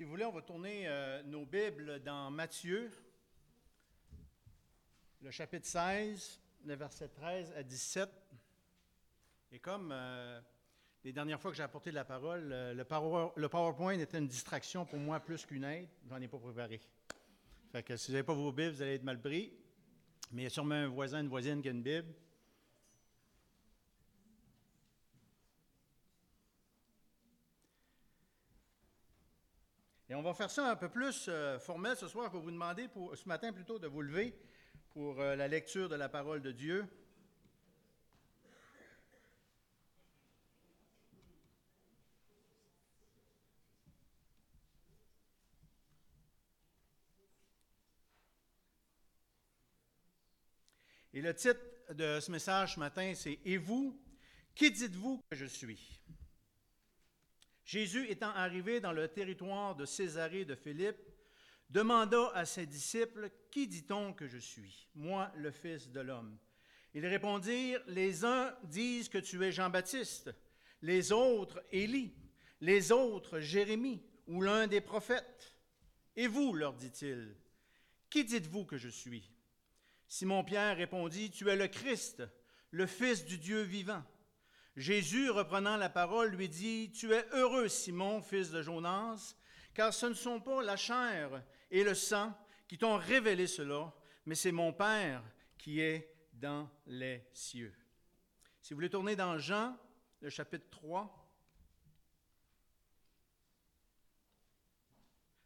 Si vous voulez, on va tourner euh, nos Bibles dans Matthieu, le chapitre 16, le verset 13 à 17. Et comme euh, les dernières fois que j'ai apporté de la parole, euh, le, power- le PowerPoint était une distraction pour moi plus qu'une aide. J'en ai pas préparé. Fait que si vous n'avez pas vos Bibles, vous allez être mal pris. Mais il y a sûrement un voisin, une voisine qui a une Bible. Et on va faire ça un peu plus euh, formel ce soir. Je vais vous demander, ce matin plutôt, de vous lever pour euh, la lecture de la parole de Dieu. Et le titre de ce message ce matin, c'est Et vous, qui dites-vous que je suis Jésus étant arrivé dans le territoire de Césarée de Philippe, demanda à ses disciples, Qui dit-on que je suis Moi, le Fils de l'homme? Ils répondirent, Les uns disent que tu es Jean-Baptiste, les autres Élie, les autres Jérémie ou l'un des prophètes. Et vous, leur dit-il, Qui dites-vous que je suis? Simon-Pierre répondit, Tu es le Christ, le Fils du Dieu vivant. Jésus, reprenant la parole, lui dit, Tu es heureux, Simon, fils de Jonas, car ce ne sont pas la chair et le sang qui t'ont révélé cela, mais c'est mon Père qui est dans les cieux. Si vous voulez tourner dans Jean, le chapitre 3,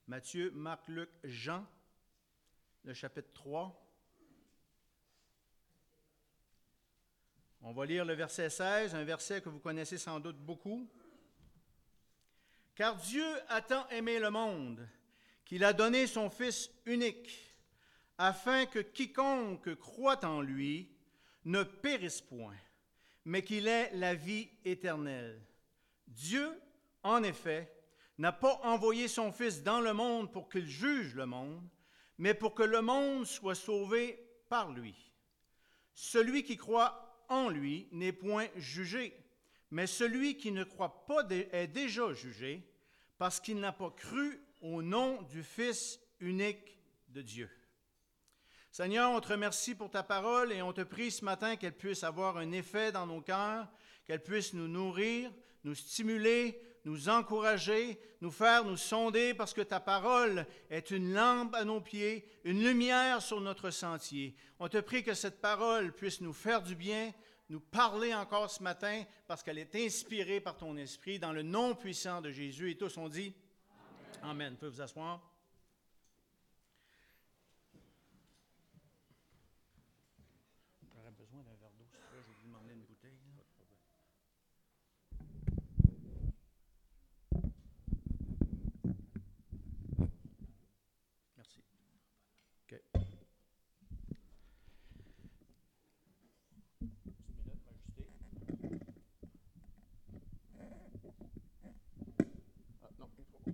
Matthieu, Marc, Luc, Jean, le chapitre 3. On va lire le verset 16, un verset que vous connaissez sans doute beaucoup. Car Dieu a tant aimé le monde qu'il a donné son Fils unique, afin que quiconque croit en lui ne périsse point, mais qu'il ait la vie éternelle. Dieu, en effet, n'a pas envoyé son Fils dans le monde pour qu'il juge le monde, mais pour que le monde soit sauvé par lui. Celui qui croit en lui n'est point jugé, mais celui qui ne croit pas est déjà jugé parce qu'il n'a pas cru au nom du Fils unique de Dieu. Seigneur, on te remercie pour ta parole et on te prie ce matin qu'elle puisse avoir un effet dans nos cœurs, qu'elle puisse nous nourrir, nous stimuler, nous encourager, nous faire nous sonder, parce que ta parole est une lampe à nos pieds, une lumière sur notre sentier. On te prie que cette parole puisse nous faire du bien, nous parler encore ce matin, parce qu'elle est inspirée par ton esprit, dans le nom puissant de Jésus. Et tous on dit Amen. Amen. Pouvez vous asseoir. Besoin d'un verre d'eau, demander une bouteille. OK. Ah, non, il faut-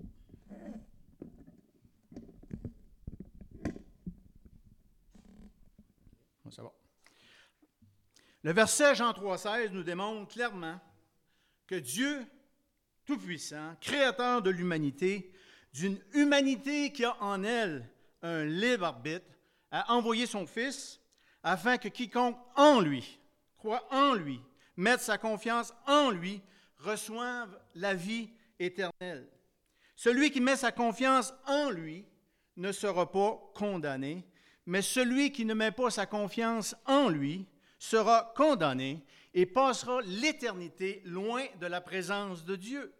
Ah, C'est bon. Le verset Jean 3,16 nous démontre clairement que Dieu Tout-Puissant, créateur de l'humanité, d'une humanité qui a en elle un libre arbitre, a envoyé son Fils afin que quiconque en lui, croit en lui, mette sa confiance en lui, reçoive la vie éternelle. Celui qui met sa confiance en lui ne sera pas condamné, mais celui qui ne met pas sa confiance en lui sera condamné et passera l'éternité loin de la présence de Dieu.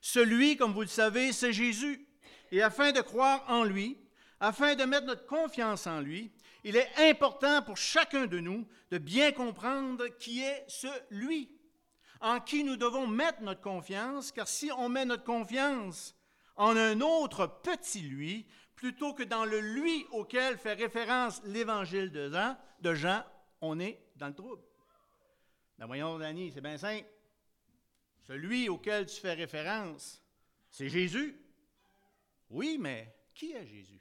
Celui, comme vous le savez, c'est Jésus. Et afin de croire en lui, afin de mettre notre confiance en lui, il est important pour chacun de nous de bien comprendre qui est ce lui, en qui nous devons mettre notre confiance, car si on met notre confiance en un autre petit lui, plutôt que dans le lui auquel fait référence l'évangile de Jean, on est dans le trouble. Ben voyons, Danny, c'est bien simple. Celui auquel tu fais référence, c'est Jésus. Oui, mais qui est Jésus?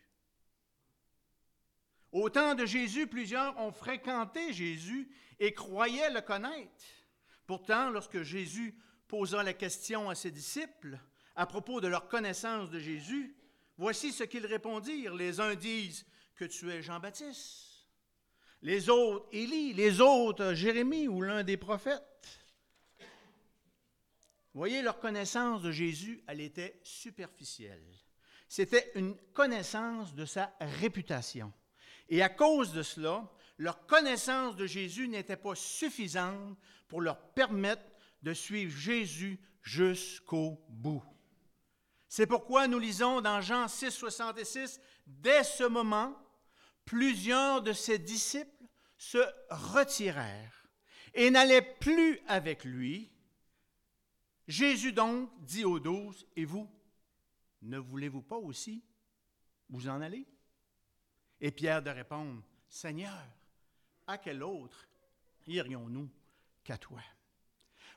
Au temps de Jésus, plusieurs ont fréquenté Jésus et croyaient le connaître. Pourtant, lorsque Jésus posa la question à ses disciples, à propos de leur connaissance de Jésus, voici ce qu'ils répondirent. Les uns disent que tu es Jean-Baptiste, les autres Élie, les autres Jérémie ou l'un des prophètes. voyez, leur connaissance de Jésus, elle était superficielle. C'était une connaissance de sa réputation. Et à cause de cela, leur connaissance de Jésus n'était pas suffisante pour leur permettre de suivre Jésus jusqu'au bout. C'est pourquoi nous lisons dans Jean 6, 66, dès ce moment, plusieurs de ses disciples se retirèrent et n'allaient plus avec lui. Jésus donc dit aux douze, Et vous, ne voulez-vous pas aussi vous en aller? Et Pierre de répondre, Seigneur, à quel autre irions-nous qu'à toi?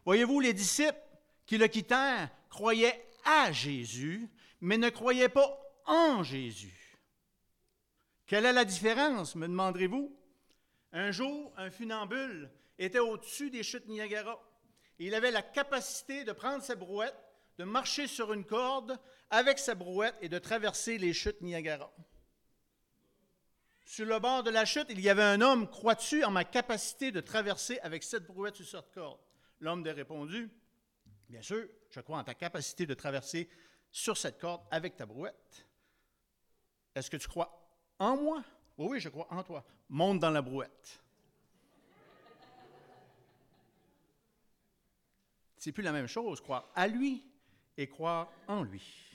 Voyez-vous, les disciples qui le quittèrent croyaient à Jésus, mais ne croyaient pas en Jésus. Quelle est la différence, me demanderez-vous? Un jour, un funambule était au-dessus des chutes Niagara. Il avait la capacité de prendre sa brouette, de marcher sur une corde avec sa brouette et de traverser les chutes Niagara. Sur le bord de la chute, il y avait un homme. Crois-tu en ma capacité de traverser avec cette brouette sur cette corde? L'homme a répondu Bien sûr, je crois en ta capacité de traverser sur cette corde avec ta brouette. Est-ce que tu crois en moi? Oui, oui, je crois en toi. Monte dans la brouette. C'est plus la même chose, croire à lui et croire en lui.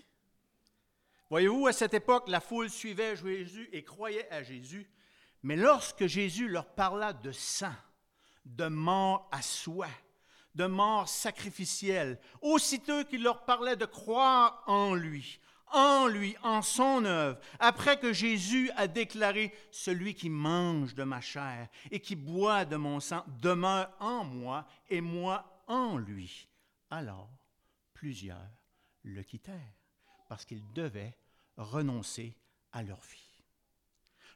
Voyez-vous, à cette époque, la foule suivait Jésus et croyait à Jésus. Mais lorsque Jésus leur parla de sang, de mort à soi, de mort sacrificielle, aussitôt qu'il leur parlait de croire en lui, en lui, en son œuvre, après que Jésus a déclaré, Celui qui mange de ma chair et qui boit de mon sang demeure en moi et moi en lui. Alors, plusieurs le quittèrent parce qu'ils devaient renoncer à leur vie.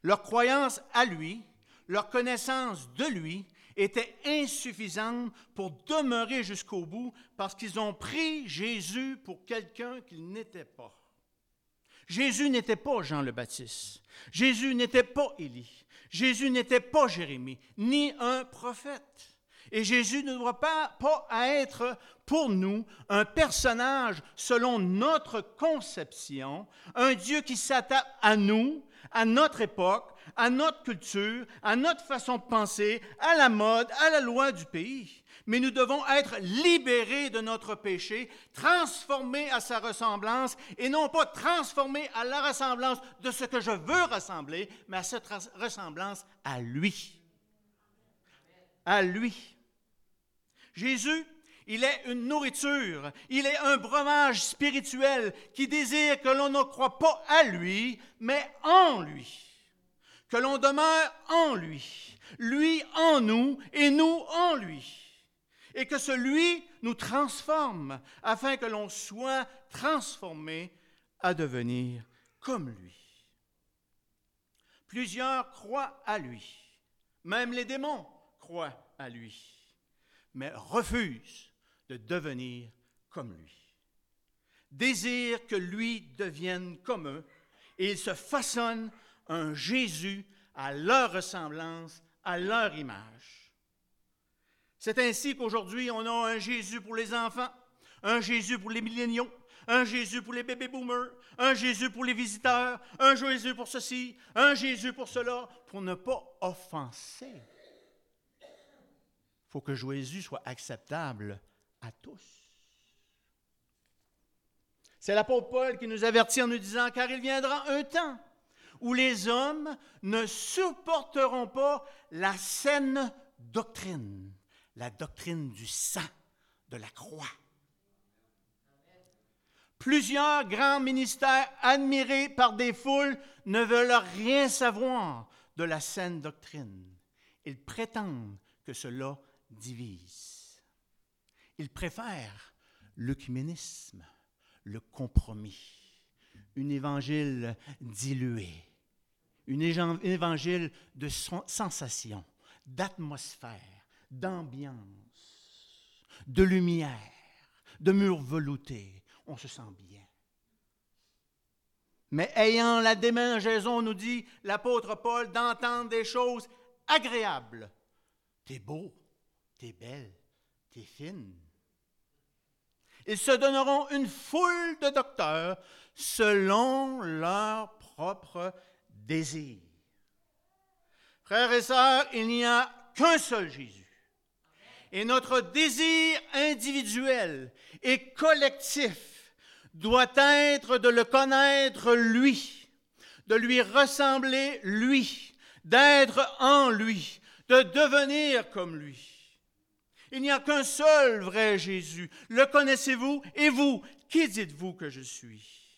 Leur croyance à lui, leur connaissance de lui était insuffisante pour demeurer jusqu'au bout parce qu'ils ont pris Jésus pour quelqu'un qu'il n'était pas. Jésus n'était pas Jean le Baptiste. Jésus n'était pas Élie. Jésus n'était pas Jérémie, ni un prophète. Et Jésus ne doit pas, être pour nous un personnage selon notre conception, un Dieu qui s'attaque à nous, à notre époque, à notre culture, à notre façon de penser, à la mode, à la loi du pays. Mais nous devons être libérés de notre péché, transformés à sa ressemblance, et non pas transformés à la ressemblance de ce que je veux ressembler, mais à cette ressemblance à lui. À lui. Jésus, il est une nourriture, il est un breuvage spirituel qui désire que l'on ne croit pas à lui, mais en lui. Que l'on demeure en lui, lui en nous et nous en lui. Et que celui nous transforme afin que l'on soit transformé à devenir comme lui. Plusieurs croient à lui, même les démons croient à lui mais refuse de devenir comme lui. Désire que lui devienne comme eux et ils se façonnent un Jésus à leur ressemblance, à leur image. C'est ainsi qu'aujourd'hui, on a un Jésus pour les enfants, un Jésus pour les milléniaux, un Jésus pour les bébés boomers, un Jésus pour les visiteurs, un Jésus pour ceci, un Jésus pour cela, pour ne pas offenser faut que Jésus soit acceptable à tous. C'est l'apôtre Paul qui nous avertit en nous disant, car il viendra un temps où les hommes ne supporteront pas la saine doctrine, la doctrine du sang, de la croix. Plusieurs grands ministères admirés par des foules ne veulent rien savoir de la saine doctrine. Ils prétendent que cela divise. Il préfère l'œcuménisme, le compromis, un évangile dilué, un évangile de sensation, d'atmosphère, d'ambiance, de lumière, de murs veloutés. on se sent bien. Mais ayant la démangeaison, nous dit l'apôtre Paul, d'entendre des choses agréables. T'es beau, t'es belle, t'es fine. Ils se donneront une foule de docteurs selon leur propre désir. Frères et sœurs, il n'y a qu'un seul Jésus. Et notre désir individuel et collectif doit être de le connaître lui, de lui ressembler lui, d'être en lui, de devenir comme lui. Il n'y a qu'un seul vrai Jésus. Le connaissez-vous? Et vous, qui dites-vous que je suis?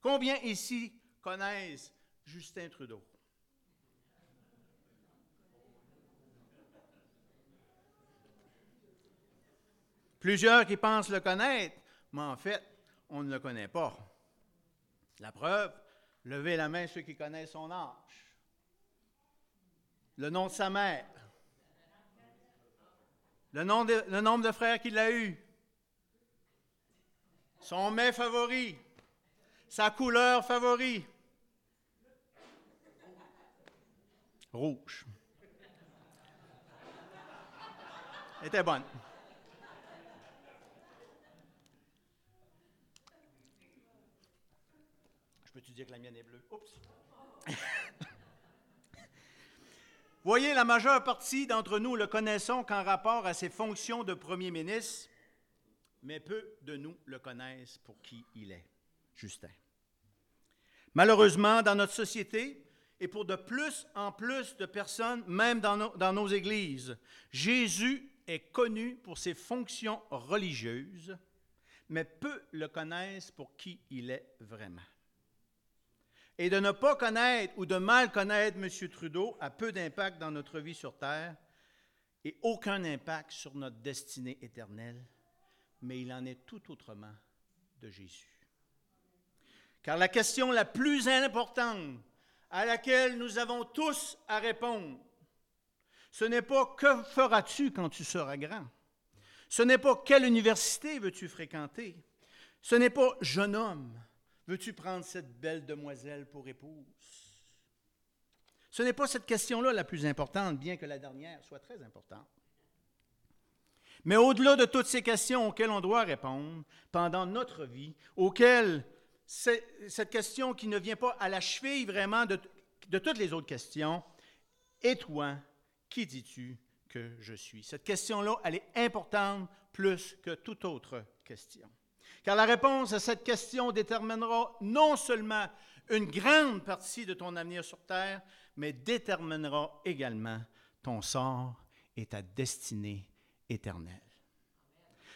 Combien ici connaissent Justin Trudeau? Plusieurs qui pensent le connaître, mais en fait, on ne le connaît pas. La preuve, levez la main ceux qui connaissent son âge. Le nom de sa mère. Le, nom le nombre de frères qu'il a eu. Son mets favori. Sa couleur favori. Rouge. Elle était bonne. Peux-tu dire que la mienne est bleue? Oups! Voyez, la majeure partie d'entre nous le connaissons qu'en rapport à ses fonctions de premier ministre, mais peu de nous le connaissent pour qui il est, Justin. Malheureusement, dans notre société, et pour de plus en plus de personnes, même dans nos, dans nos églises, Jésus est connu pour ses fonctions religieuses, mais peu le connaissent pour qui il est vraiment. Et de ne pas connaître ou de mal connaître M. Trudeau a peu d'impact dans notre vie sur Terre et aucun impact sur notre destinée éternelle, mais il en est tout autrement de Jésus. Car la question la plus importante à laquelle nous avons tous à répondre, ce n'est pas que feras-tu quand tu seras grand? Ce n'est pas quelle université veux-tu fréquenter? Ce n'est pas jeune homme. Veux-tu prendre cette belle demoiselle pour épouse? Ce n'est pas cette question-là la plus importante, bien que la dernière soit très importante. Mais au-delà de toutes ces questions auxquelles on doit répondre pendant notre vie, auxquelles cette question qui ne vient pas à la cheville vraiment de, de toutes les autres questions, et toi, qui dis-tu que je suis? Cette question-là, elle est importante plus que toute autre question. Car la réponse à cette question déterminera non seulement une grande partie de ton avenir sur terre, mais déterminera également ton sort et ta destinée éternelle.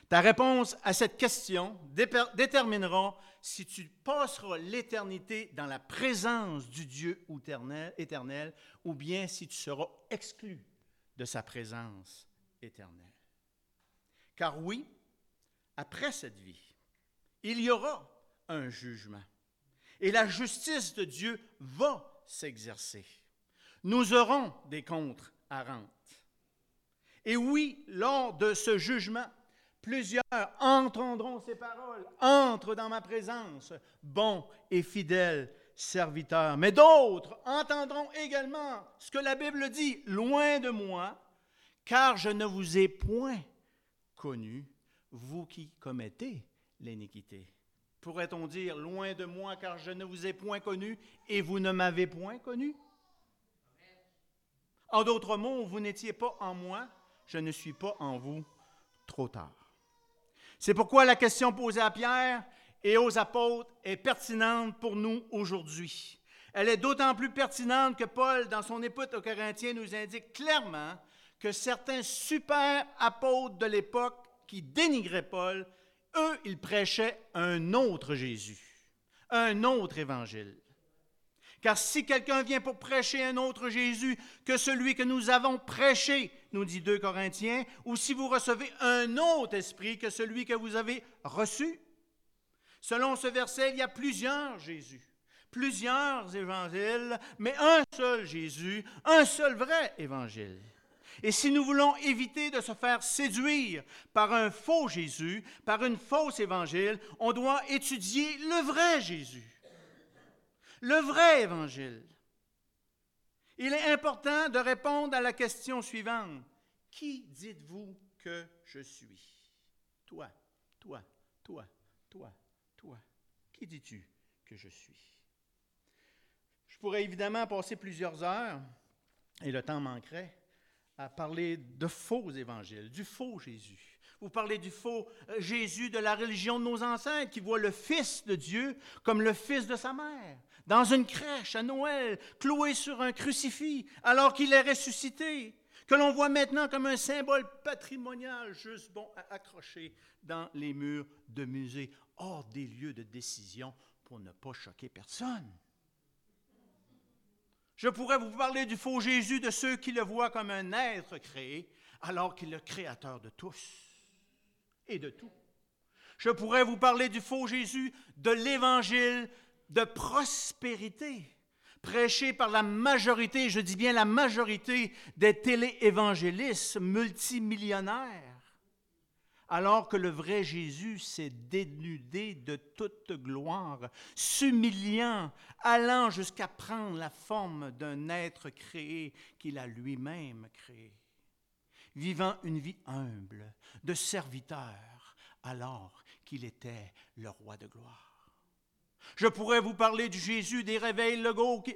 Ta réponse à cette question déterminera si tu passeras l'éternité dans la présence du Dieu éternel ou bien si tu seras exclu de sa présence éternelle. Car oui, après cette vie, il y aura un jugement. Et la justice de Dieu va s'exercer. Nous aurons des comptes à rendre. Et oui, lors de ce jugement, plusieurs entendront ces paroles. Entre dans ma présence, bon et fidèle serviteur. Mais d'autres entendront également ce que la Bible dit, loin de moi, car je ne vous ai point connu, vous qui commettez l'iniquité. Pourrait-on dire, loin de moi, car je ne vous ai point connu et vous ne m'avez point connu? En d'autres mots, vous n'étiez pas en moi, je ne suis pas en vous, trop tard. C'est pourquoi la question posée à Pierre et aux apôtres est pertinente pour nous aujourd'hui. Elle est d'autant plus pertinente que Paul, dans son épître aux Corinthiens, nous indique clairement que certains super apôtres de l'époque qui dénigraient Paul eux, ils prêchaient un autre Jésus, un autre évangile. Car si quelqu'un vient pour prêcher un autre Jésus que celui que nous avons prêché, nous dit 2 Corinthiens, ou si vous recevez un autre esprit que celui que vous avez reçu, selon ce verset, il y a plusieurs Jésus, plusieurs évangiles, mais un seul Jésus, un seul vrai évangile. Et si nous voulons éviter de se faire séduire par un faux Jésus, par une fausse évangile, on doit étudier le vrai Jésus, le vrai évangile. Il est important de répondre à la question suivante. Qui dites-vous que je suis? Toi, toi, toi, toi, toi. Qui dis-tu que je suis? Je pourrais évidemment passer plusieurs heures, et le temps manquerait, à parler de faux évangiles, du faux Jésus. Vous parlez du faux euh, Jésus de la religion de nos ancêtres qui voit le Fils de Dieu comme le Fils de sa mère, dans une crèche à Noël, cloué sur un crucifix, alors qu'il est ressuscité, que l'on voit maintenant comme un symbole patrimonial juste bon à accrocher dans les murs de musées, hors des lieux de décision pour ne pas choquer personne. Je pourrais vous parler du faux Jésus de ceux qui le voient comme un être créé, alors qu'il est le créateur de tous et de tout. Je pourrais vous parler du faux Jésus de l'évangile de prospérité, prêché par la majorité, je dis bien la majorité des téléévangélistes multimillionnaires alors que le vrai Jésus s'est dénudé de toute gloire, s'humiliant, allant jusqu'à prendre la forme d'un être créé qu'il a lui-même créé, vivant une vie humble, de serviteur, alors qu'il était le roi de gloire. Je pourrais vous parler du Jésus des réveils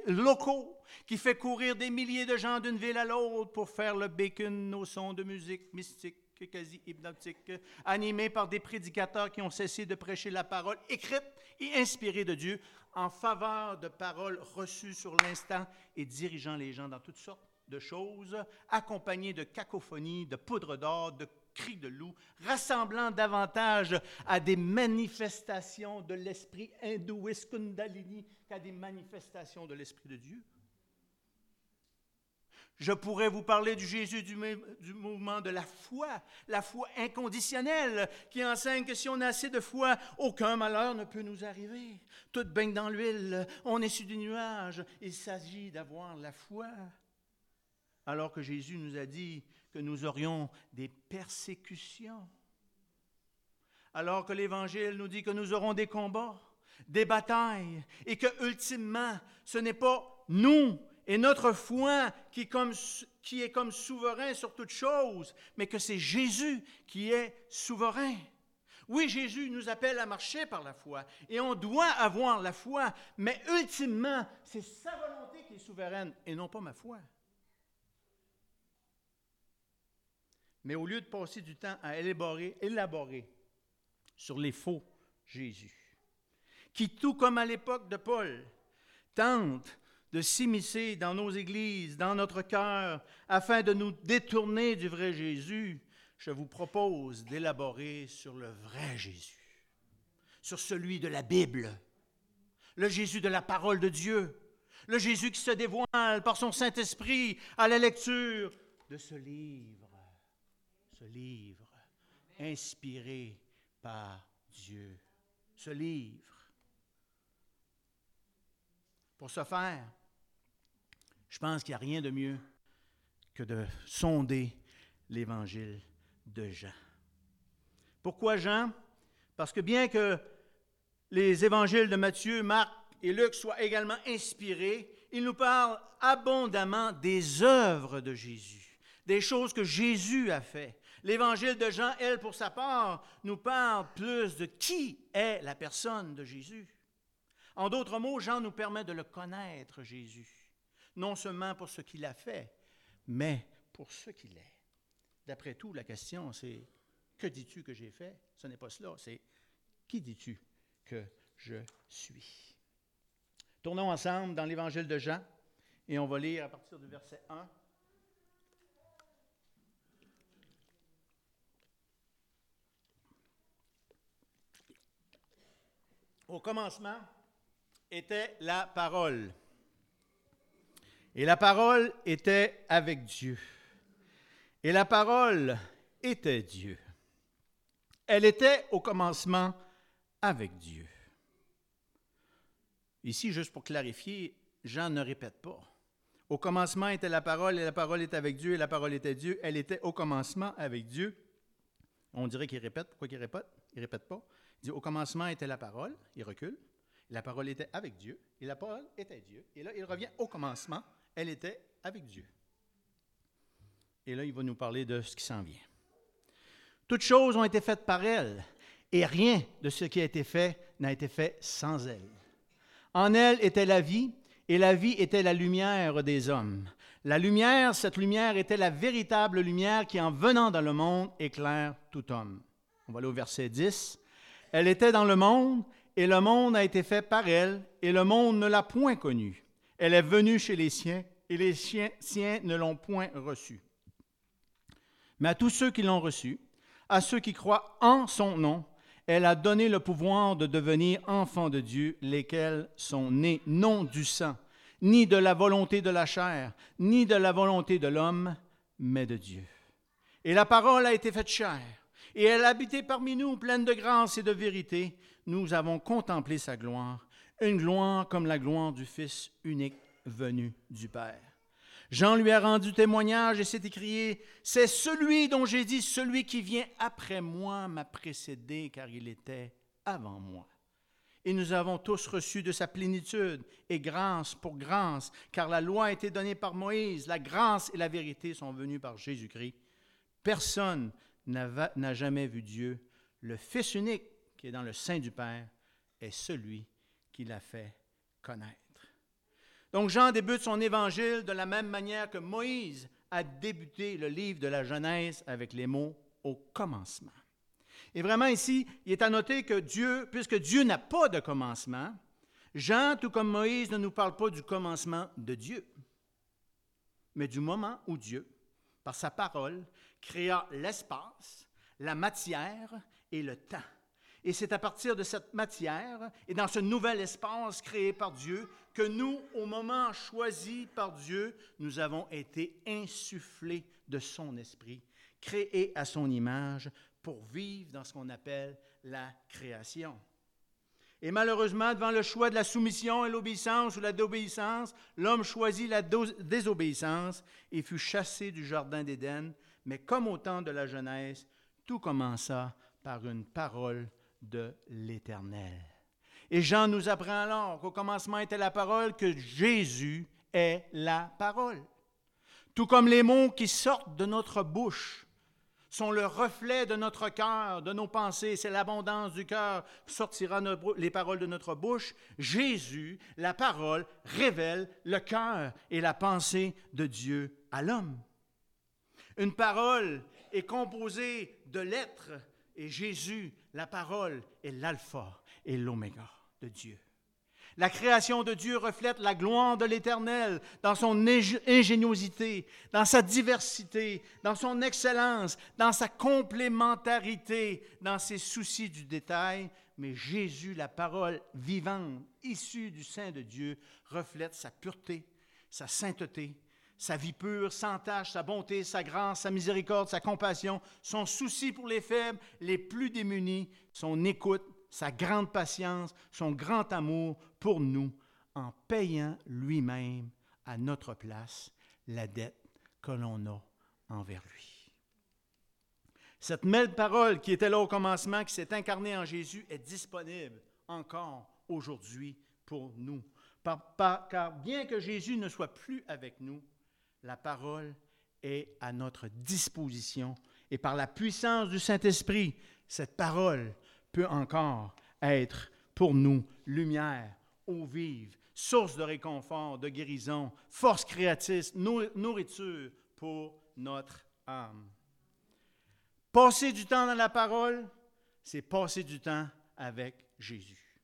locaux qui fait courir des milliers de gens d'une ville à l'autre pour faire le bacon au son de musique mystique quasi hypnotique, animé par des prédicateurs qui ont cessé de prêcher la parole écrite et inspirée de Dieu en faveur de paroles reçues sur l'instant et dirigeant les gens dans toutes sortes de choses, accompagnés de cacophonie, de poudre d'or, de cris de loup, rassemblant davantage à des manifestations de l'esprit hindouiste Kundalini qu'à des manifestations de l'esprit de Dieu. Je pourrais vous parler du Jésus du, mouvement de la foi, la foi inconditionnelle, qui enseigne que si on a assez de foi, aucun malheur ne peut nous arriver. Tout baigne dans l'huile, on est sur du nuage. Il s'agit d'avoir la foi. Alors que Jésus nous a dit que nous aurions des persécutions. Alors que l'Évangile nous dit que nous aurons des combats, des batailles, et que ultimement, ce n'est pas nous et notre foi qui est, comme, souverain sur toute chose, mais que c'est Jésus qui est souverain. Oui, Jésus nous appelle à marcher par la foi et on doit avoir la foi, mais ultimement, c'est sa volonté qui est souveraine et non pas ma foi. Mais au lieu de passer du temps à élaborer, élaborer sur les faux Jésus, qui, tout comme à l'époque de Paul, tentent de s'immiscer dans nos églises, dans notre cœur, afin de nous détourner du vrai Jésus, je vous propose d'élaborer sur le vrai Jésus, sur celui de la Bible, le Jésus de la parole de Dieu, le Jésus qui se dévoile par son Saint-Esprit à la lecture de ce livre, ce livre inspiré par Dieu, ce livre. Pour ce faire, je pense qu'il n'y a rien de mieux que de sonder l'évangile de Jean. Pourquoi Jean? Parce que bien que les évangiles de Matthieu, Marc et Luc soient également inspirés, ils nous parlent abondamment des œuvres de Jésus, des choses que Jésus a fait. L'évangile de Jean, elle, pour sa part, nous parle plus de qui est la personne de Jésus. En d'autres mots, Jean nous permet de le connaître, Jésus non seulement pour ce qu'il a fait, mais pour ce qu'il est. D'après tout, la question, c'est que dis-tu que j'ai fait? Ce n'est pas cela, c'est qui dis-tu que je suis? Tournons ensemble dans l'Évangile de Jean et on va lire à partir du verset 1. Au commencement était la parole. Et la parole était avec Dieu. Et la parole était Dieu. Elle était au commencement avec Dieu. Ici, juste pour clarifier, Jean ne répète pas. Au commencement était la parole, et la parole était avec Dieu, et la parole était Dieu. Elle était au commencement avec Dieu. On dirait qu'il répète. Pourquoi qu'il répète? Il répète pas. Il dit, au commencement était la parole. Il recule. La parole était avec Dieu, et la parole était Dieu. Et là, il revient au commencement. Elle était avec Dieu. Et là, il va nous parler de ce qui s'en vient. Toutes choses ont été faites par elle, et rien de ce qui a été fait n'a été fait sans elle. En elle était la vie, et la vie était la lumière des hommes. La lumière, cette lumière était la véritable lumière qui, en venant dans le monde, éclaire tout homme. On va aller au verset 10. Elle était dans le monde, et le monde a été fait par elle, et le monde ne l'a point connue. Elle est venue chez les siens, et les siens, ne l'ont point reçue. Mais à tous ceux qui l'ont reçue, à ceux qui croient en son nom, elle a donné le pouvoir de devenir enfants de Dieu, lesquels sont nés non du sang, ni de la volonté de la chair, ni de la volonté de l'homme, mais de Dieu. Et la parole a été faite chair, et elle a habité parmi nous, pleine de grâce et de vérité. Nous avons contemplé sa gloire, une gloire comme la gloire du Fils unique venu du Père. Jean lui a rendu témoignage et s'est écrié, C'est celui dont j'ai dit, celui qui vient après moi m'a précédé, car il était avant moi. Et nous avons tous reçu de sa plénitude, et grâce pour grâce, car la loi a été donnée par Moïse, la grâce et la vérité sont venues par Jésus-Christ. Personne n'a jamais vu Dieu. Le Fils unique qui est dans le sein du Père est celui qui l'a fait connaître. Donc Jean débute son évangile de la même manière que Moïse a débuté le livre de la Genèse avec les mots au commencement. Et vraiment ici, il est à noter que Dieu, puisque Dieu n'a pas de commencement, Jean, tout comme Moïse, ne nous parle pas du commencement de Dieu, mais du moment où Dieu, par sa parole, créa l'espace, la matière et le temps. Et c'est à partir de cette matière et dans ce nouvel espace créé par Dieu que nous, au moment choisi par Dieu, nous avons été insufflés de son esprit, créés à son image pour vivre dans ce qu'on appelle la création. Et malheureusement, devant le choix de la soumission et l'obéissance ou la désobéissance, l'homme choisit la désobéissance et fut chassé du Jardin d'Éden. Mais comme au temps de la Genèse, tout commença par une parole de l'Éternel. Et Jean nous apprend alors qu'au commencement était la parole, que Jésus est la parole. Tout comme les mots qui sortent de notre bouche sont le reflet de notre cœur, de nos pensées, c'est l'abondance du cœur qui sortira les paroles de notre bouche. Jésus, la parole, révèle le cœur et la pensée de Dieu à l'homme. Une parole est composée de lettres et Jésus, la parole, est l'alpha et l'oméga de Dieu. La création de Dieu reflète la gloire de l'Éternel dans son ingéniosité, dans sa diversité, dans son excellence, dans sa complémentarité, dans ses soucis du détail. Mais Jésus, la parole vivante, issue du sein de Dieu, reflète sa pureté, sa sainteté, sa vie pure, sans tache, sa bonté, sa grâce, sa miséricorde, sa compassion, son souci pour les faibles, les plus démunis, son écoute, sa grande patience, son grand amour pour nous, en payant lui-même à notre place la dette que l'on a envers lui. Cette belle parole qui était là au commencement, qui s'est incarnée en Jésus, est disponible encore aujourd'hui pour nous. car bien que Jésus ne soit plus avec nous, la parole est à notre disposition. Et par la puissance du Saint-Esprit, cette parole peut encore être pour nous lumière, eau vive, source de réconfort, de guérison, force créatrice, nourriture pour notre âme. Passer du temps dans la parole, c'est passer du temps avec Jésus.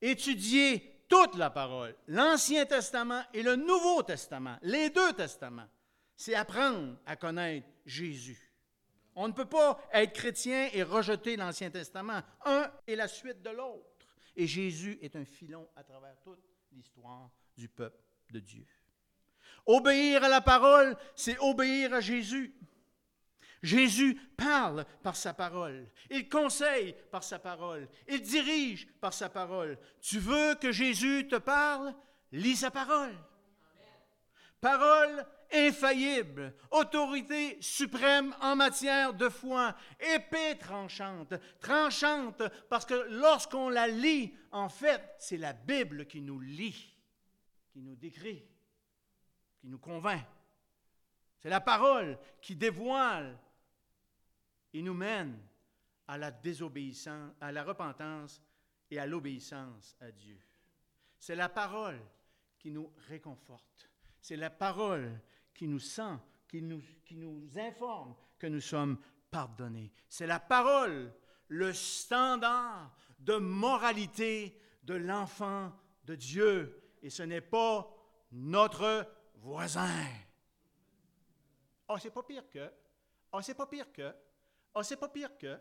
Étudier toute la parole, l'Ancien Testament et le Nouveau Testament, les deux testaments, c'est apprendre à connaître Jésus. On ne peut pas être chrétien et rejeter l'Ancien Testament. Un est la suite de l'autre. Et Jésus est un filon à travers toute l'histoire du peuple de Dieu. Obéir à la parole, c'est obéir à Jésus. Jésus parle par sa parole. Il conseille par sa parole. Il dirige par sa parole. Tu veux que Jésus te parle? Lis sa parole. parole infaillible, autorité suprême en matière de foi, épée tranchante, tranchante parce que lorsqu'on la lit, en fait, c'est la Bible qui nous lit, qui nous décrit, qui nous convainc. C'est la parole qui dévoile et nous mène à la désobéissance, à la repentance et à l'obéissance à Dieu. C'est la parole qui nous réconforte. C'est la parole qui nous sent, qui nous, qui nous informe que nous sommes pardonnés. C'est la parole, le standard de moralité de l'enfant de Dieu. Et ce n'est pas notre voisin. Oh, c'est pas pire que. Oh, c'est pas pire que. Oh, c'est pas pire que.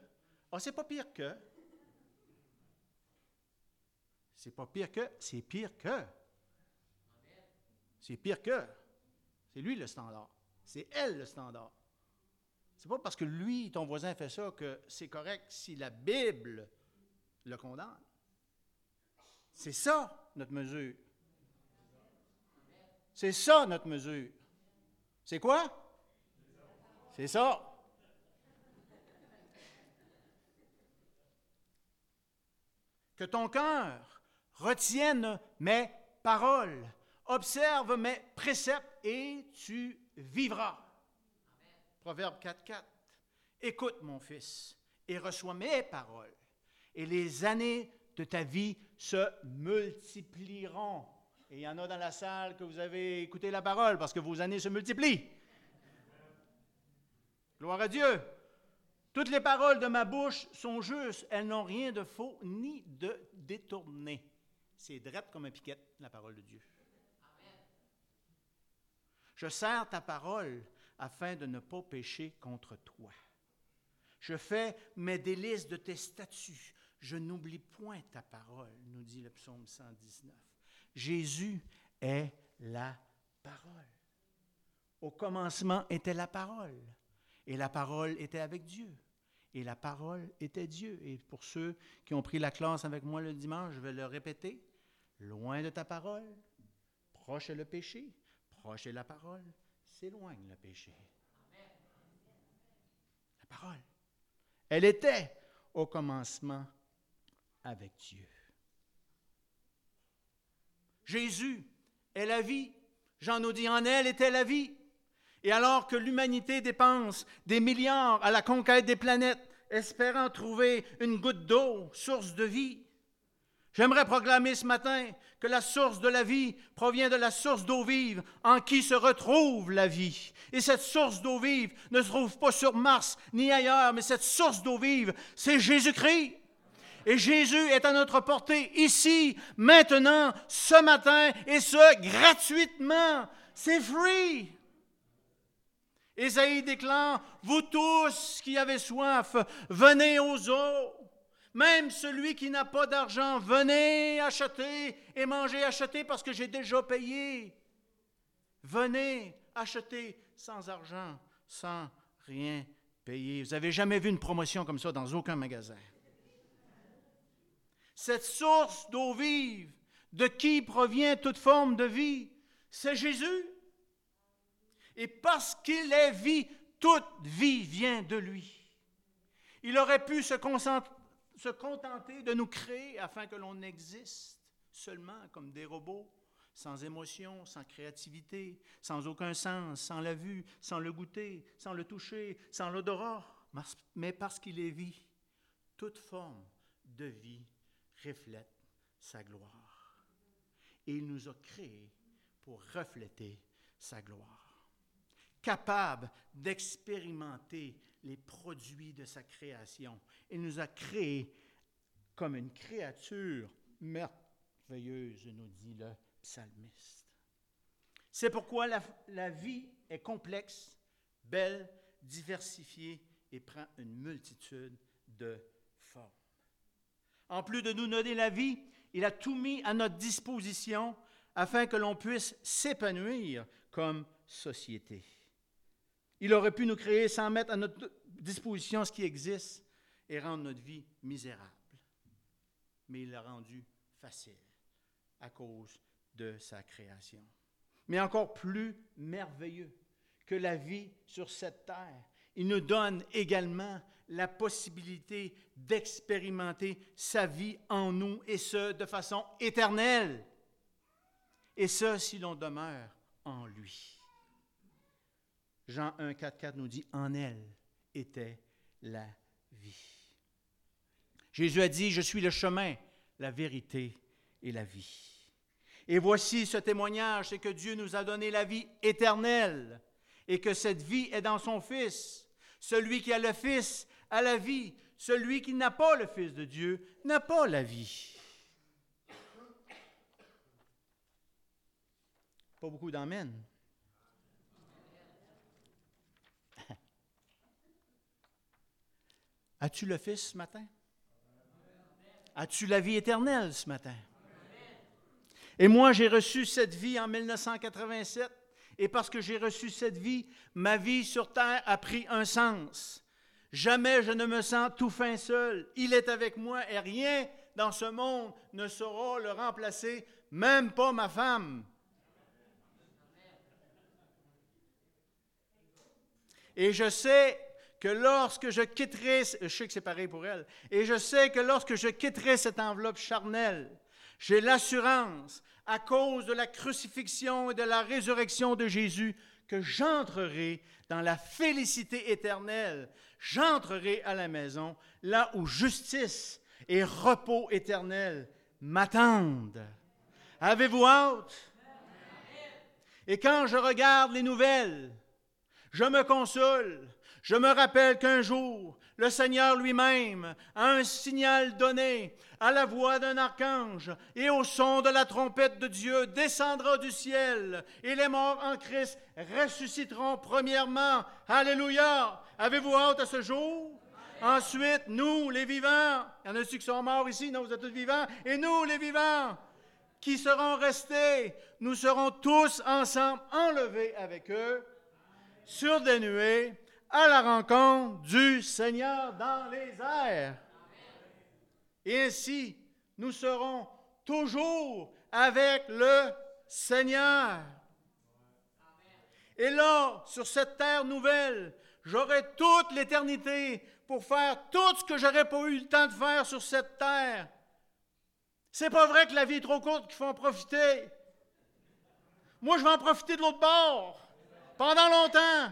Oh, c'est pas pire que. C'est pas pire que, c'est pire que. C'est pire que. C'est lui le standard. C'est elle le standard. C'est pas parce que lui, ton voisin, fait ça que c'est correct si la Bible le condamne. C'est ça notre mesure. C'est ça notre mesure. C'est quoi? C'est ça. Que ton cœur retienne mes paroles, observe mes préceptes et tu vivras. Proverbe 4.4. Écoute mon fils et reçois mes paroles et les années de ta vie se multiplieront. Et il y en a dans la salle que vous avez écouté la parole parce que vos années se multiplient. Gloire à Dieu. Toutes les paroles de ma bouche sont justes. Elles n'ont rien de faux ni de détourné. C'est drette comme un piquet, la parole de Dieu. Je sers ta parole afin de ne pas pécher contre toi. Je fais mes délices de tes statuts. Je n'oublie point ta parole, nous dit le psaume 119. Jésus est la parole. Au commencement était la parole, et la parole était avec Dieu, et la parole était Dieu. Et pour ceux qui ont pris la classe avec moi le dimanche, je vais le répéter. Loin de ta parole, proche est le péché, proche est la parole, s'éloigne le péché. La parole. Elle était au commencement avec Dieu. Jésus est la vie. Jean nous dit, en elle était la vie. Et alors que l'humanité dépense des milliards à la conquête des planètes, espérant trouver une goutte d'eau, source de vie, j'aimerais proclamer ce matin que la source de la vie provient de la source d'eau vive en qui se retrouve la vie. Et cette source d'eau vive ne se trouve pas sur Mars ni ailleurs, mais cette source d'eau vive, c'est Jésus-Christ. Et Jésus est à notre portée ici, maintenant, ce matin, et ce, gratuitement. C'est free. Ésaïe déclare, Vous tous qui avez soif, venez aux eaux. Même celui qui n'a pas d'argent, venez acheter et manger, acheter parce que j'ai déjà payé. Venez acheter sans argent, sans rien payer. Vous n'avez jamais vu une promotion comme ça dans aucun magasin cette source d'eau vive, de qui provient toute forme de vie, c'est Jésus. Et parce qu'il est vie, toute vie vient de lui. Il aurait pu se, se contenter de nous créer afin que l'on existe seulement comme des robots, sans émotion, sans créativité, sans aucun sens, sans la vue, sans le goûter, sans le toucher, sans l'odorat, mais parce qu'il est vie, toute forme de vie reflète sa gloire. Et il nous a créés pour refléter sa gloire. Capable d'expérimenter les produits de sa création. Il nous a créés comme une créature merveilleuse, nous dit le psalmiste. C'est pourquoi la, vie est complexe, belle, diversifiée et prend une multitude de en plus de nous donner la vie, il a tout mis à notre disposition afin que l'on puisse s'épanouir comme société. Il aurait pu nous créer sans mettre à notre disposition ce qui existe et rendre notre vie misérable. Mais il l'a rendu facile à cause de sa création. mais encore plus merveilleux que la vie sur cette terre. Il nous donne également la possibilité d'expérimenter sa vie en nous, et ce, de façon éternelle. Et ce, si l'on demeure en lui. Jean 1, 4, 4 nous dit, en elle était la vie. Jésus a dit, je suis le chemin, la vérité et la vie. Et voici ce témoignage, c'est que Dieu nous a donné la vie éternelle et que cette vie est dans son Fils. Celui qui a le Fils a la vie. Celui qui n'a pas le Fils de Dieu n'a pas la vie. Pas beaucoup d'amens. As-tu le Fils ce matin? As-tu la vie éternelle ce matin? Et moi, j'ai reçu cette vie en 1987. Et parce que j'ai reçu cette vie, ma vie sur terre a pris un sens. Jamais je ne me sens tout fin seul. Il est avec moi et rien dans ce monde ne saura le remplacer, même pas ma femme. Et je sais que lorsque je quitterai, je sais que c'est pour elle, et je sais que lorsque je quitterai cette enveloppe charnelle, j'ai l'assurance, à cause de la crucifixion et de la résurrection de Jésus, que j'entrerai dans la félicité éternelle. J'entrerai à la maison, là où justice et repos éternel m'attendent. Avez-vous hâte? Et quand je regarde les nouvelles, je me console je me rappelle qu'un jour, le Seigneur lui-même, a un signal donné, à la voix d'un archange et au son de la trompette de Dieu, descendra du ciel, et les morts en Christ ressusciteront premièrement. Alléluia! Avez-vous hâte à ce jour? Ensuite, nous, les vivants, il y en a ceux qui sont morts ici, non, vous êtes tous vivants, et nous, les vivants, qui seront restés, nous serons tous ensemble enlevés avec eux sur des nuées à la rencontre du Seigneur dans les airs. Et ainsi, nous serons toujours avec le Seigneur. Et là, sur cette terre nouvelle, j'aurai toute l'éternité pour faire tout ce que j'aurais pas eu le temps de faire sur cette terre. C'est pas vrai que la vie est trop courte qu'il faut en profiter. Moi, je vais en profiter de l'autre bord pendant longtemps.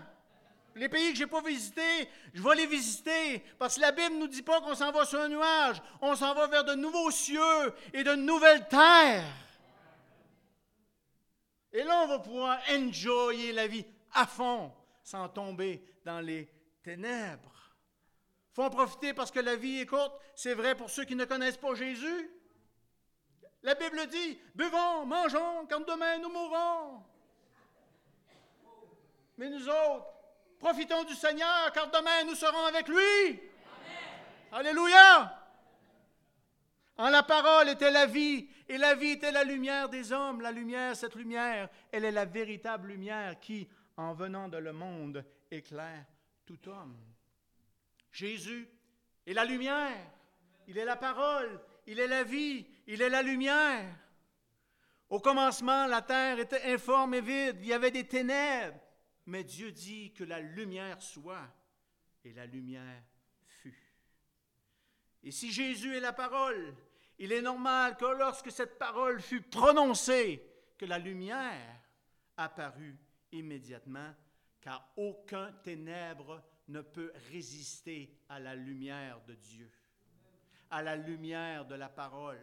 Les pays que je n'ai pas visités, je vais les visiter. Parce que la Bible ne nous dit pas qu'on s'en va sur un nuage. On s'en va vers de nouveaux cieux et de nouvelles terres. Et là, on va pouvoir enjoyer la vie à fond, sans tomber dans les ténèbres. Il faut en profiter parce que la vie est courte. C'est vrai pour ceux qui ne connaissent pas Jésus. La Bible dit, buvons, mangeons, comme demain nous mourrons. Mais nous autres, Profitons du Seigneur, car demain nous serons avec lui. Alléluia. En la parole était la vie, et la vie était la lumière des hommes. La lumière, cette lumière, elle est la véritable lumière qui, en venant de le monde, éclaire tout homme. Jésus est la lumière, il est la parole, il est la vie, il est la lumière. Au commencement, la terre était informe et vide, il y avait des ténèbres. Mais Dieu dit que la lumière soit, et la lumière fut. Et si Jésus est la parole, il est normal que lorsque cette parole fut prononcée, que la lumière apparut immédiatement, car aucun ténèbre ne peut résister à la lumière de Dieu, à la lumière de la parole.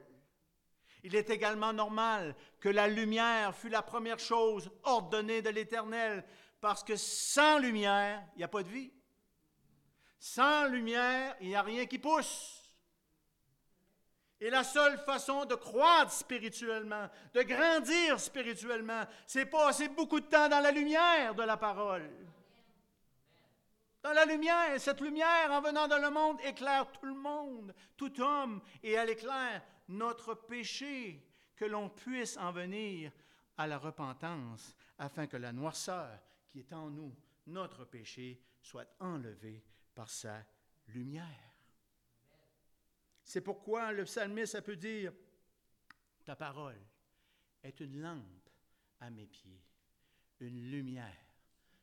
Il est également normal que la lumière fût la première chose ordonnée de l'Éternel, parce que sans lumière, il n'y a pas de vie. Sans lumière, il n'y a rien qui pousse. Et la seule façon de croître spirituellement, de grandir spirituellement, c'est passer beaucoup de temps dans la lumière de la parole. Dans la lumière, cette lumière en venant dans le monde éclaire tout le monde, tout homme, et elle éclaire notre péché, que l'on puisse en venir à la repentance, afin que la noirceur qui est en nous, notre péché, soit enlevé par sa lumière. C'est pourquoi le psalmiste peut dire, ta parole est une lampe à mes pieds une lumière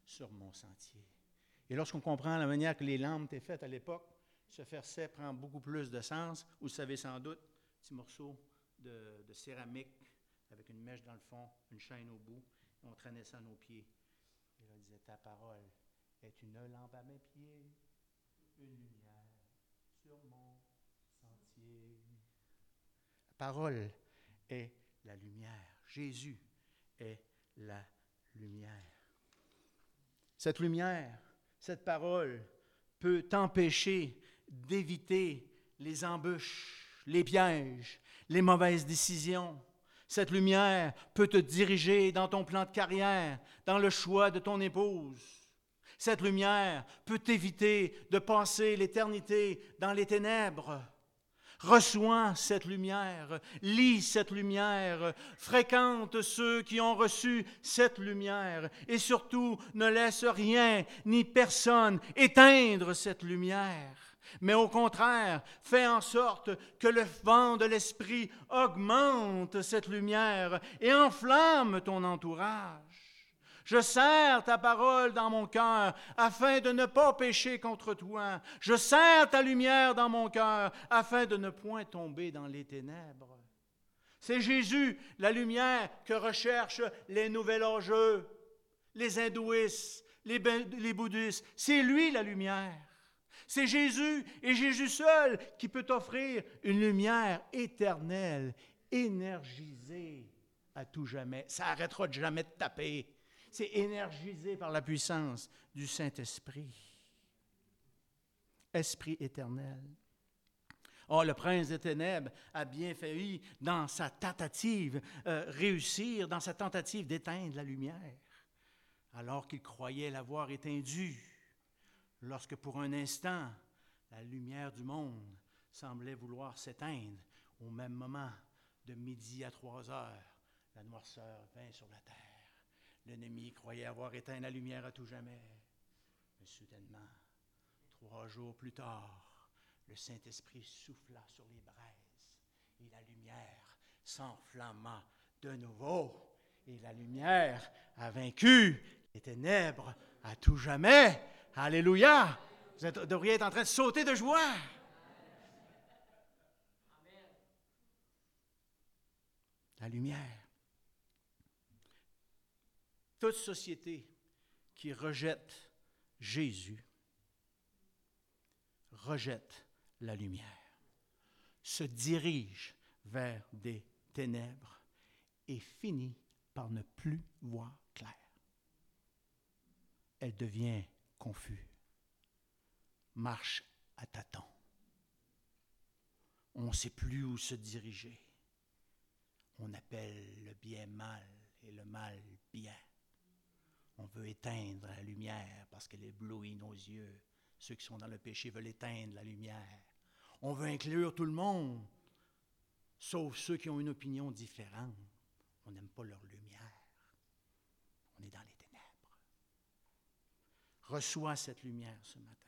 sur mon sentier. Et lorsqu'on comprend la manière que les lampes étaient faites à l'époque, ce verset prend beaucoup plus de sens. Vous savez sans doute, petit morceau de, céramique avec une mèche dans le fond, une chaîne au bout, et on traînait ça à nos pieds. Ta parole est une lampe à mes pieds, une lumière sur mon sentier. La parole est la lumière. Jésus est la lumière. Cette lumière, cette parole peut t'empêcher d'éviter les embûches, les pièges, les mauvaises décisions. Cette lumière peut te diriger dans ton plan de carrière, dans le choix de ton épouse. Cette lumière peut t'éviter de passer l'éternité dans les ténèbres. Reçois cette lumière, lis cette lumière, fréquente ceux qui ont reçu cette lumière et surtout ne laisse rien ni personne éteindre cette lumière. Mais au contraire, fais en sorte que le vent de l'Esprit augmente cette lumière et enflamme ton entourage. Je serre ta parole dans mon cœur afin de ne pas pécher contre toi. Je serre ta lumière dans mon cœur afin de ne point tomber dans les ténèbres. C'est Jésus, la lumière, que recherchent les nouvel âgeux, les hindouistes, les, les bouddhistes. C'est lui la lumière. C'est Jésus et Jésus seul qui peut t'offrir une lumière éternelle, énergisée à tout jamais. Ça arrêtera de jamais de taper. C'est énergisé par la puissance du Saint-Esprit. Esprit éternel. Oh, le prince des ténèbres a bien failli, dans sa tentative, euh, réussir, dans sa tentative d'éteindre la lumière, alors qu'il croyait l'avoir éteindue, lorsque pour un instant, la lumière du monde semblait vouloir s'éteindre, au même moment, de midi à trois heures, la noirceur vint sur la terre. L'ennemi croyait avoir éteint la lumière à tout jamais. Mais soudainement, trois jours plus tard, le Saint-Esprit souffla sur les braises et la lumière s'enflamma de nouveau. Et la lumière a vaincu les ténèbres à tout jamais. Alléluia! Vous devriez être en train de sauter de joie. La lumière toute société qui rejette Jésus rejette la lumière, se dirige vers des ténèbres et finit par ne plus voir clair. Elle devient confuse, marche à tâtons. On ne sait plus où se diriger. On appelle le bien mal et le mal bien. On veut éteindre la lumière parce qu'elle éblouit nos yeux. Ceux qui sont dans le péché veulent éteindre la lumière. On veut inclure tout le monde, sauf ceux qui ont une opinion différente. On n'aime pas leur lumière. On est dans les. Reçois cette lumière ce matin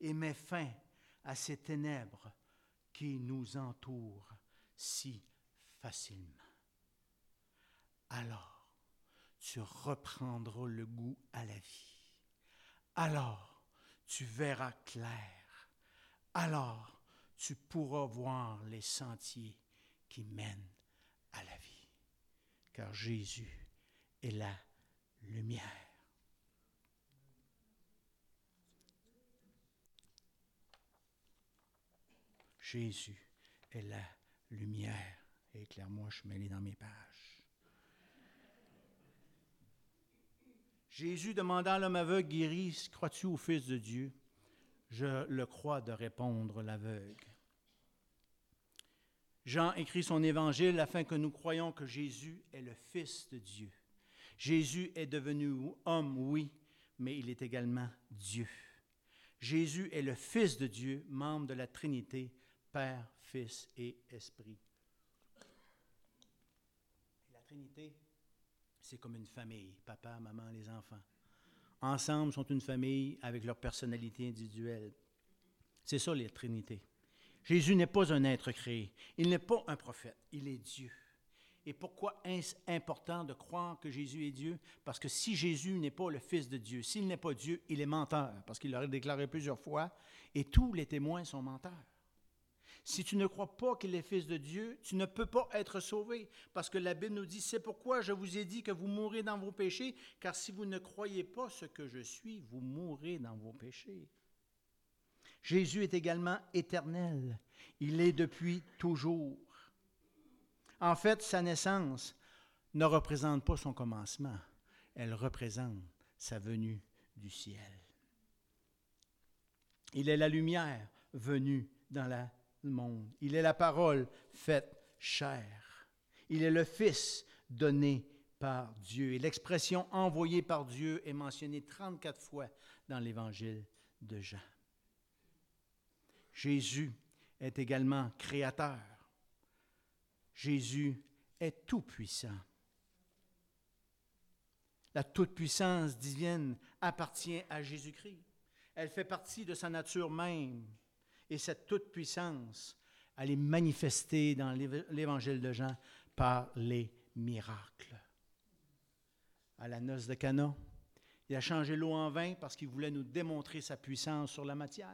et mets fin à ces ténèbres qui nous entourent si facilement. Alors, tu reprendras le goût à la vie. Alors, tu verras clair. Alors, tu pourras voir les sentiers qui mènent à la vie. Car Jésus est la lumière. Jésus est la lumière. Éclaire-moi, je suis mêlé dans mes pages. Jésus demanda à l'homme aveugle guéri, crois-tu au Fils de Dieu? Je le crois de répondre l'aveugle. Jean écrit son évangile afin que nous croyions que Jésus est le Fils de Dieu. Jésus est devenu homme, oui, mais il est également Dieu. Jésus est le Fils de Dieu, membre de la Trinité, Père, Fils et Esprit. La Trinité, c'est comme une famille, papa, maman, les enfants. Ensemble sont une famille avec leur personnalité individuelle. C'est ça la Trinité. Jésus n'est pas un être créé. Il n'est pas un prophète. Il est Dieu. Et pourquoi est-ce important de croire que Jésus est Dieu? Parce que si Jésus n'est pas le Fils de Dieu, s'il n'est pas Dieu, il est menteur, parce qu'il l'aurait déclaré plusieurs fois, et tous les témoins sont menteurs. Si tu ne crois pas qu'il est Fils de Dieu, tu ne peux pas être sauvé, parce que la Bible nous dit, c'est pourquoi je vous ai dit que vous mourrez dans vos péchés, car si vous ne croyez pas ce que je suis, vous mourrez dans vos péchés. Jésus est également éternel. Il est depuis toujours. En fait, sa naissance ne représente pas son commencement, elle représente sa venue du ciel. Il est la lumière venue dans le monde. Il est la parole faite chair. Il est le Fils donné par Dieu. Et l'expression envoyée par Dieu est mentionnée 34 fois dans l'évangile de Jean. Jésus est également créateur. Jésus est tout-puissant. La toute-puissance divine appartient à Jésus-Christ. Elle fait partie de sa nature même. Et cette toute-puissance, elle est manifestée dans l'évangile de Jean par les miracles. À la noce de Cana, il a changé l'eau en vin parce qu'il voulait nous démontrer sa puissance sur la matière.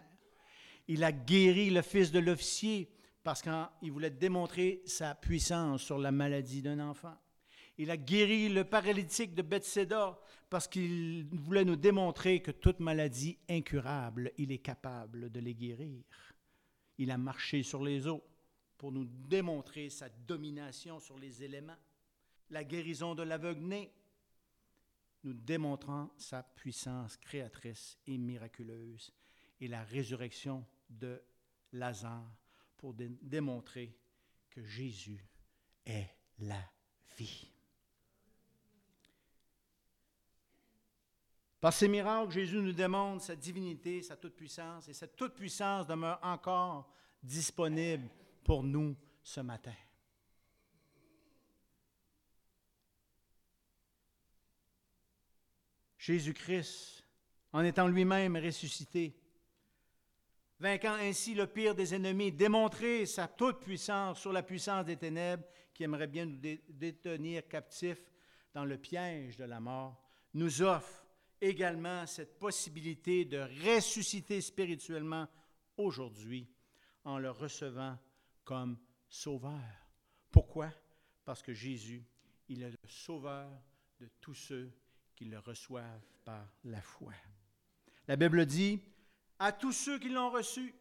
Il a guéri le fils de l'officier parce qu'il voulait démontrer sa puissance sur la maladie d'un enfant. Il a guéri le paralytique de Bethséda parce qu'il voulait nous démontrer que toute maladie incurable, il est capable de les guérir. Il a marché sur les eaux pour nous démontrer sa domination sur les éléments. La guérison de l'aveugle-né, nous démontrant sa puissance créatrice et miraculeuse. Et la résurrection de Lazare pour démontrer que Jésus est la vie. Par ces miracles, Jésus nous démontre sa divinité, sa toute-puissance, et cette toute-puissance demeure encore disponible pour nous ce matin. Jésus-Christ, en étant lui-même ressuscité, vainquant ainsi le pire des ennemis, démontrer sa toute-puissance sur la puissance des ténèbres qui aimerait bien nous détenir captifs dans le piège de la mort, nous offre également cette possibilité de ressusciter spirituellement aujourd'hui en le recevant comme sauveur. Pourquoi? Parce que Jésus, il est le sauveur de tous ceux qui le reçoivent par la foi. La Bible dit, à tous ceux qui l'ont reçu,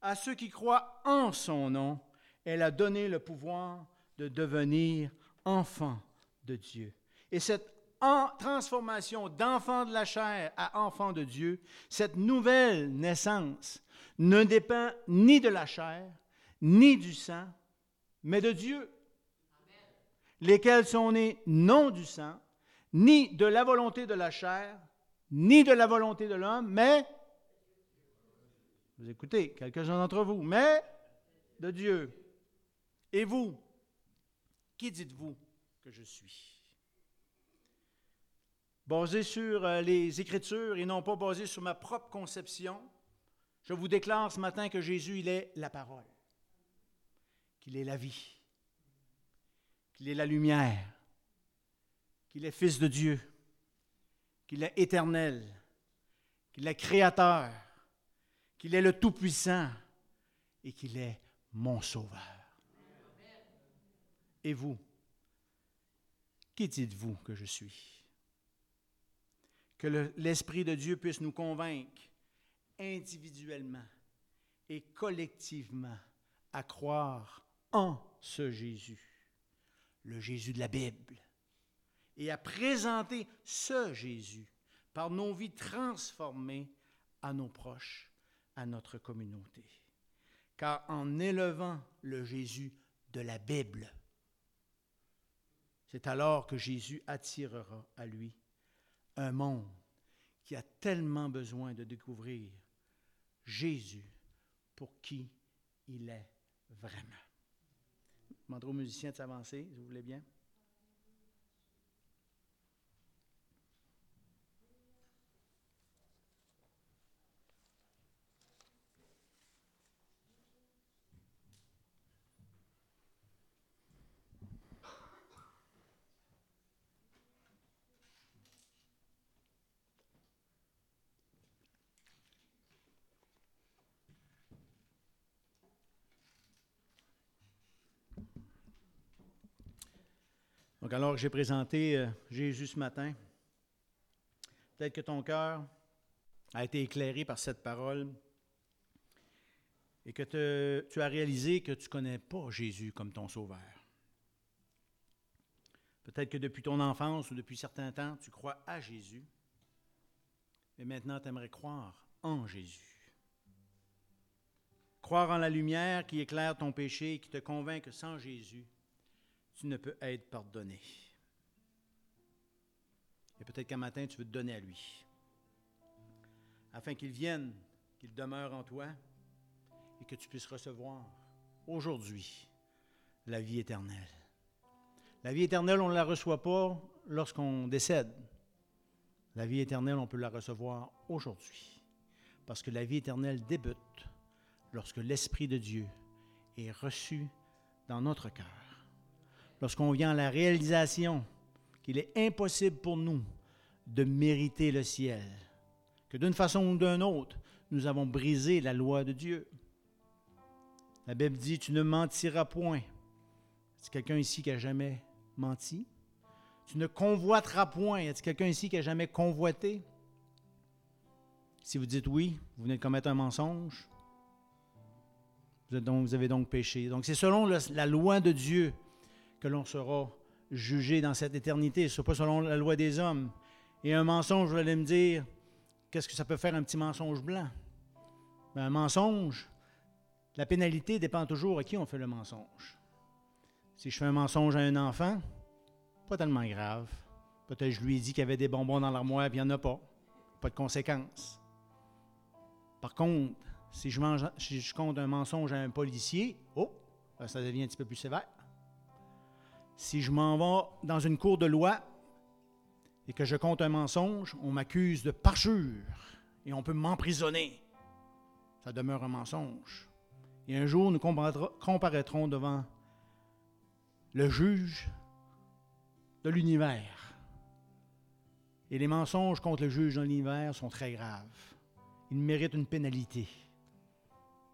à ceux qui croient en son nom, elle a donné le pouvoir de devenir enfants de Dieu. Et cette transformation d'enfant de la chair à enfant de Dieu, cette nouvelle naissance ne dépend ni de la chair, ni du sang, mais de Dieu, lesquels sont nés non du sang, ni de la volonté de la chair, ni de la volonté de l'homme, mais vous écoutez, quelques-uns d'entre vous, mais de Dieu. Et vous, qui dites-vous que je suis? Basé sur euh, les Écritures et non pas basé sur ma propre conception, je vous déclare ce matin que Jésus, il est la parole, qu'il est la vie, qu'il est la lumière, qu'il est Fils de Dieu, qu'il est éternel, qu'il est créateur, qu'il est le Tout-Puissant et qu'il est mon Sauveur. Et vous, qui dites-vous que je suis? Que l'Esprit de Dieu puisse nous convaincre individuellement et collectivement à croire en ce Jésus, le Jésus de la Bible, et à présenter ce Jésus par nos vies transformées à nos proches à notre communauté. Car en élevant le Jésus de la Bible, c'est alors que Jésus attirera à lui un monde qui a tellement besoin de découvrir Jésus pour qui il est vraiment. Je demanderai aux musiciens de s'avancer, si vous voulez bien. Alors que j'ai présenté euh, Jésus ce matin, peut-être que ton cœur a été éclairé par cette parole et que tu as réalisé que tu ne connais pas Jésus comme ton sauveur. Peut-être que depuis ton enfance ou depuis certains temps, tu crois à Jésus, mais maintenant tu aimerais croire en Jésus. Croire en la lumière qui éclaire ton péché et qui te convainc que sans Jésus, tu ne peux être pardonné. Et peut-être qu'un matin, tu veux te donner à lui, afin qu'il vienne, qu'il demeure en toi et que tu puisses recevoir aujourd'hui la vie éternelle. La vie éternelle, on ne la reçoit pas lorsqu'on décède. La vie éternelle, on peut la recevoir aujourd'hui. Parce que la vie éternelle débute lorsque l'Esprit de Dieu est reçu dans notre cœur. Lorsqu'on vient à la réalisation qu'il est impossible pour nous de mériter le ciel, que d'une façon ou d'une autre, nous avons brisé la loi de Dieu. La Bible dit, tu ne mentiras point. C'est quelqu'un ici qui a jamais menti? Tu ne convoiteras point. A quelqu'un ici qui a jamais convoité? Si vous dites oui, vous venez de commettre un mensonge. Vous avez donc péché. Donc c'est selon la loi de Dieu que l'on sera jugé dans cette éternité. Ce n'est pas selon la loi des hommes. Et un mensonge, vous allez me dire, qu'est-ce que ça peut faire un petit mensonge blanc? Ben, un mensonge, la pénalité dépend toujours à qui on fait le mensonge. Si je fais un mensonge à un enfant, pas tellement grave. Peut-être je lui ai dit qu'il y avait des bonbons dans l'armoire, et il n'y en a pas. Pas de conséquences. Par contre, si je, mange, si je compte un mensonge à un policier, oh, ça devient un petit peu plus sévère. Si je m'en vais dans une cour de loi et que je compte un mensonge, on m'accuse de parjure et on peut m'emprisonner. Ça demeure un mensonge. Et un jour, nous comparaîtrons devant le juge de l'univers. Et les mensonges contre le juge de l'univers sont très graves. Ils méritent une pénalité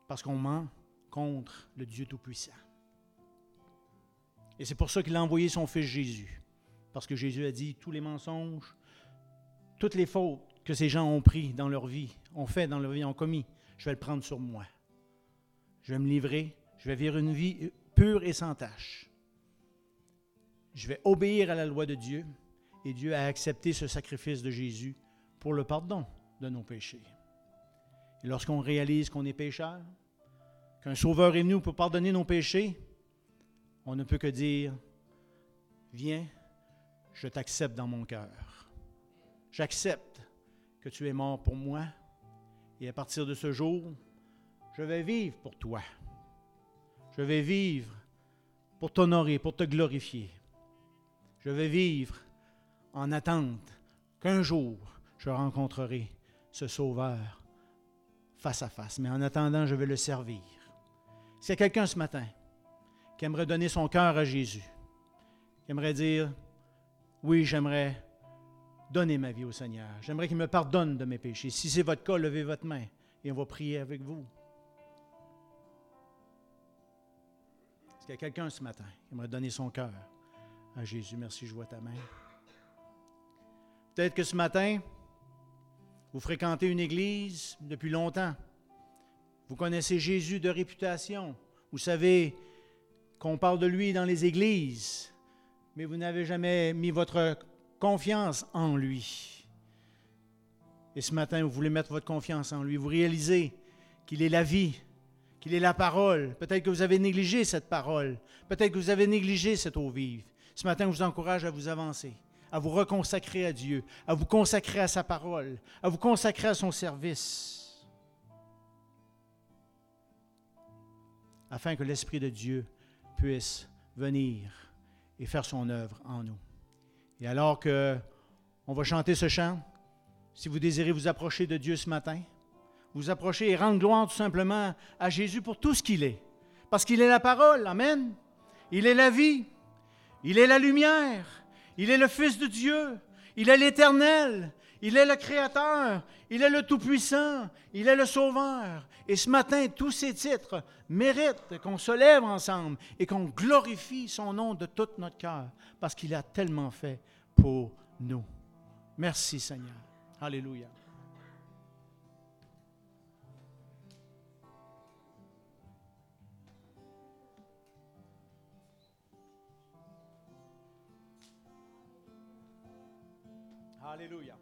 parce qu'on ment contre le Dieu Tout-Puissant. Et c'est pour ça qu'il a envoyé son Fils Jésus. Parce que Jésus a dit, tous les mensonges, toutes les fautes que ces gens ont pris dans leur vie, ont fait dans leur vie, ont commis, je vais le prendre sur moi. Je vais me livrer, je vais vivre une vie pure et sans tache je vais obéir à la loi de Dieu et Dieu a accepté ce sacrifice de Jésus pour le pardon de nos péchés. Et lorsqu'on réalise qu'on est pécheur, qu'un sauveur est venu pour pardonner nos péchés, on ne peut que dire, viens, je t'accepte dans mon cœur. J'accepte que tu es mort pour moi et à partir de ce jour, je vais vivre pour toi. Je vais vivre pour t'honorer, pour te glorifier. Je vais vivre en attente qu'un jour je rencontrerai ce Sauveur face à face. Mais en attendant, je vais le servir. S'il y a quelqu'un ce matin qui aimerait donner son cœur à Jésus, qui aimerait dire, oui, j'aimerais donner ma vie au Seigneur. J'aimerais qu'il me pardonne de mes péchés. Si c'est votre cas, levez votre main et on va prier avec vous. Est-ce qu'il y a quelqu'un ce matin qui aimerait donner son cœur à Jésus? Merci, je vois ta main. Peut-être que ce matin, vous fréquentez une église depuis longtemps. Vous connaissez Jésus de réputation. Vous savez qu'on parle de lui dans les églises, mais vous n'avez jamais mis votre confiance en lui. Et ce matin, vous voulez mettre votre confiance en lui. Vous réalisez qu'il est la vie, qu'il est la parole. Peut-être que vous avez négligé cette parole. Peut-être que vous avez négligé cette eau vive. Ce matin, je vous encourage à vous avancer, à vous reconsacrer à Dieu, à vous consacrer à sa parole, à vous consacrer à son service, afin que l'Esprit de Dieu puisse venir et faire son œuvre en nous. Et alors que on va chanter ce chant, si vous désirez vous approcher de Dieu ce matin, vous approcher et rendre gloire tout simplement à Jésus pour tout ce qu'il est. Parce qu'il est la parole, Amen. Il est la vie. Il est la lumière. Il est le Fils de Dieu. Il est l'Éternel. Il est le Créateur, il est le Tout-Puissant, il est le Sauveur. Et ce matin, tous ces titres méritent qu'on se lève ensemble et qu'on glorifie son nom de tout notre cœur, parce qu'il a tellement fait pour nous. Merci Seigneur. Alléluia. Alléluia.